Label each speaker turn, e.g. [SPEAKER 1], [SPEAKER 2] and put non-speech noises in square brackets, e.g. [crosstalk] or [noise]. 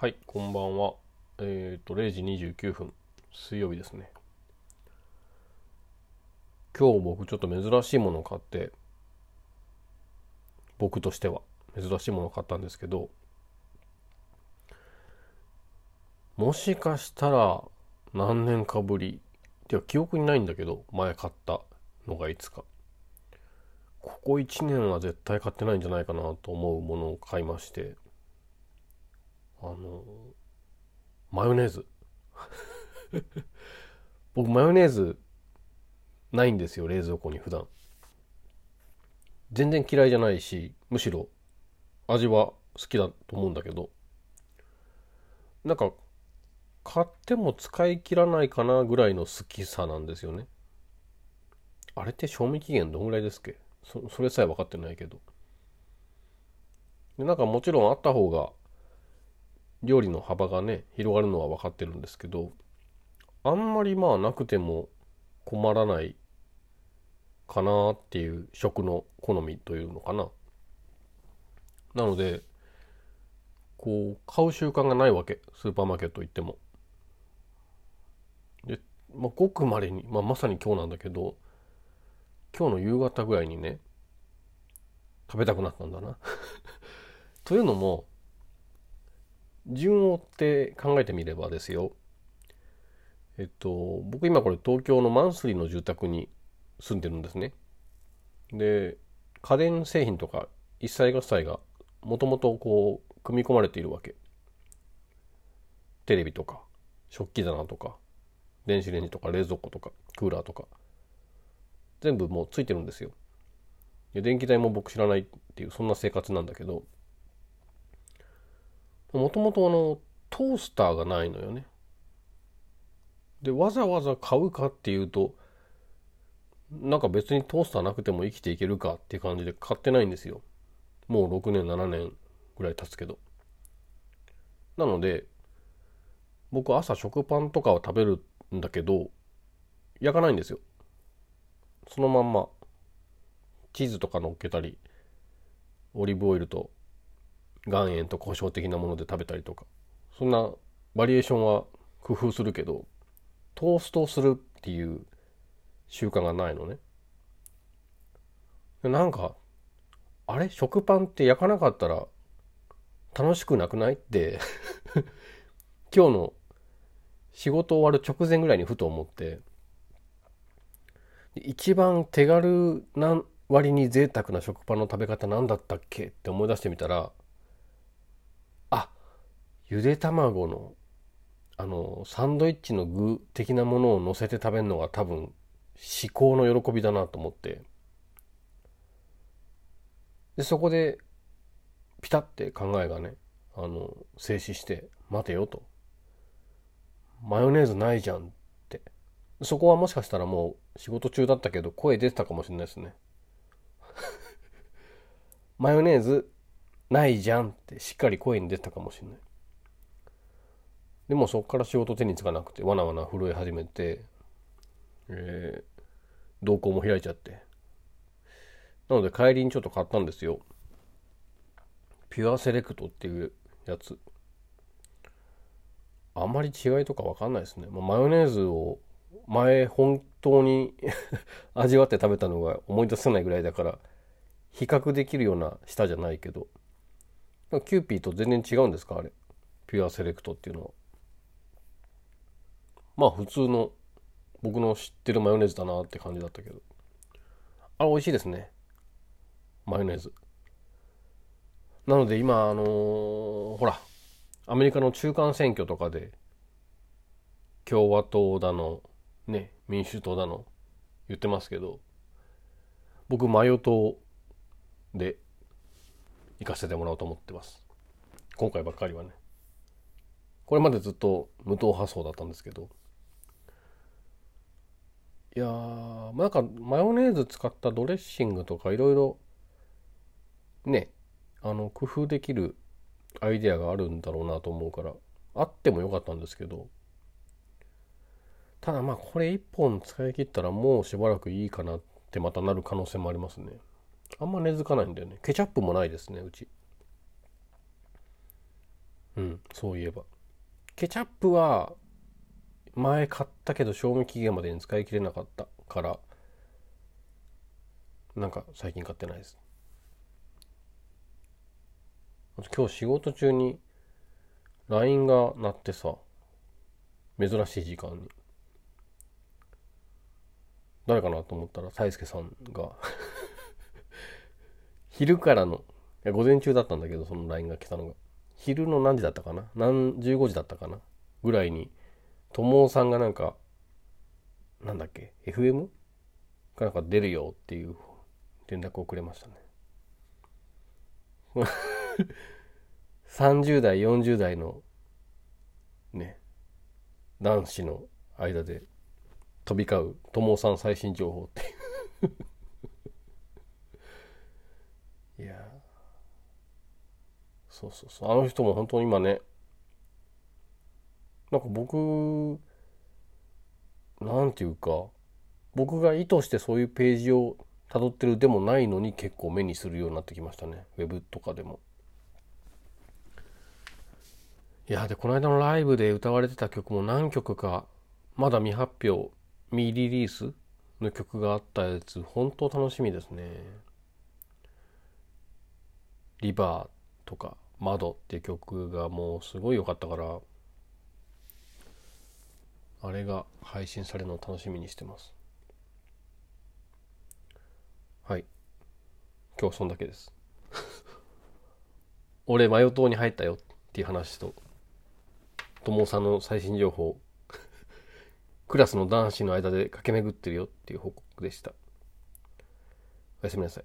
[SPEAKER 1] はい、こんばんは。えっ、と、0時29分、水曜日ですね。今日僕ちょっと珍しいものを買って、僕としては珍しいものを買ったんですけど、もしかしたら何年かぶり、てか記憶にないんだけど、前買ったのがいつか。ここ1年は絶対買ってないんじゃないかなと思うものを買いまして、あのマヨネーズ。[laughs] 僕マヨネーズないんですよ冷蔵庫に普段。全然嫌いじゃないしむしろ味は好きだと思うんだけど。なんか買っても使い切らないかなぐらいの好きさなんですよね。あれって賞味期限どんぐらいですっけ？そそれさえ分かってないけど。でなんかもちろんあった方が料理の幅がね広がるのは分かってるんですけどあんまりまあなくても困らないかなっていう食の好みというのかな。なのでこう買う習慣がないわけ。スーパーマーケット行っても。で、まあ、ごくまれに、まあ、まさに今日なんだけど今日の夕方ぐらいにね食べたくなったんだな。[laughs] というのも順を追って考えてみればですよ。えっと僕今これ東京のマンスリーの住宅に住んでるんですね。で家電製品とか一切合切がもともとこう組み込まれているわけ。テレビとか食器棚とか電子レンジとか冷蔵庫とかクーラーとか全部もうついてるんですよ。で電気代も僕知らないっていうそんな生活なんだけど。もともとあのトースターがないのよね。でわざわざ買うかっていうとなんか別にトースターなくても生きていけるかっていう感じで買ってないんですよ。もう6年7年ぐらい経つけど。なので僕朝食パンとかは食べるんだけど焼かないんですよ。そのまんまチーズとか乗っけたりオリーブオイルと岩塩と胡椒的なもので食べたりとか。そんなバリエーションは工夫するけどトーストをするっていう習慣がないのね。なんかあれ？食パンって焼かなかったら楽しくなくないって。[laughs] 今日の仕事終わる直前ぐらいにふと思って。一番手軽な割に贅沢な食パンの食べ方何だったっけ？って思い出してみたらゆで卵のあのサンドイッチの具的なものを乗せて食べるのが多分至高の喜びだなと思って。でそこでピタって考えがねあの静止して待てよと。マヨネーズないじゃんって。そこはもしかしたらもう仕事中だったけど声出てたかもしれないですね。[laughs] マヨネーズないじゃんってしっかり声に出てたかもしれない。でもそこから仕事手につかなくてわなわな震え始めて、えー、瞳孔も開いちゃって。なので帰りにちょっと買ったんですよ。ピュアセレクトっていうやつ。あんまり違いとか分かんないですね、まあ、マヨネーズを前本当に [laughs] 味わって食べたのが思い出せないぐらいだから比較できるような舌じゃないけどキューピーと全然違うんですかあれ。ピュアセレクトっていうのは。まあ普通の僕の知ってるマヨネーズだなって感じだったけど。あれ美味しいですね。マヨネーズ。なので今あのー、ほらアメリカの中間選挙とかで共和党だのね民主党だの言ってますけど僕マヨ党で行かせてもらおうと思ってます。今回ばっかりはね。これまでずっと無党派層だったんですけどいやーなんかマヨネーズ使ったドレッシングとかいろいろねあの工夫できるアイデアがあるんだろうなと思うからあってもよかったんですけど。ただまあこれ1本使い切ったらもうしばらくいいかなってまたなる可能性もありますね。あんま根付かないんだよね。ケチャップもないですねうち。うんそういえば。ケチャップは前買ったけど賞味期限までに使い切れなかったからなんか最近買ってないです。今日仕事中に LINE が鳴ってさ珍しい時間に。誰かなと思ったら大輔さんが [laughs] 昼からのいや午前中だったんだけどその LINE が来たのが。昼の何時だったかな？何15時だったかな？ぐらいに友さんがなんかなんだっけ？FM? かなんか出るよっていう連絡をくれましたね。30代40代のね男子の間で飛び交う友さん最新情報っていう。[laughs] いやそうそうそう。あの人も本当に今ねなんか僕なんていうか僕が意図してそういうページを辿ってるでもないのに結構目にするようになってきましたねウェブとかでも。いやでこの間のライブで歌われてた曲も何曲かまだ未発表未リリースの曲があったやつ本当楽しみですね。リバーとか窓っていう曲がもうすごい良かったからあれが配信されるのを楽しみにしてます。はい。今日そんだけです。[laughs] 俺マヨ島に入ったよっていう話と友さんの最新情報 [laughs] クラスの男子の間で駆け巡ってるよっていう報告でした。おやすみなさい。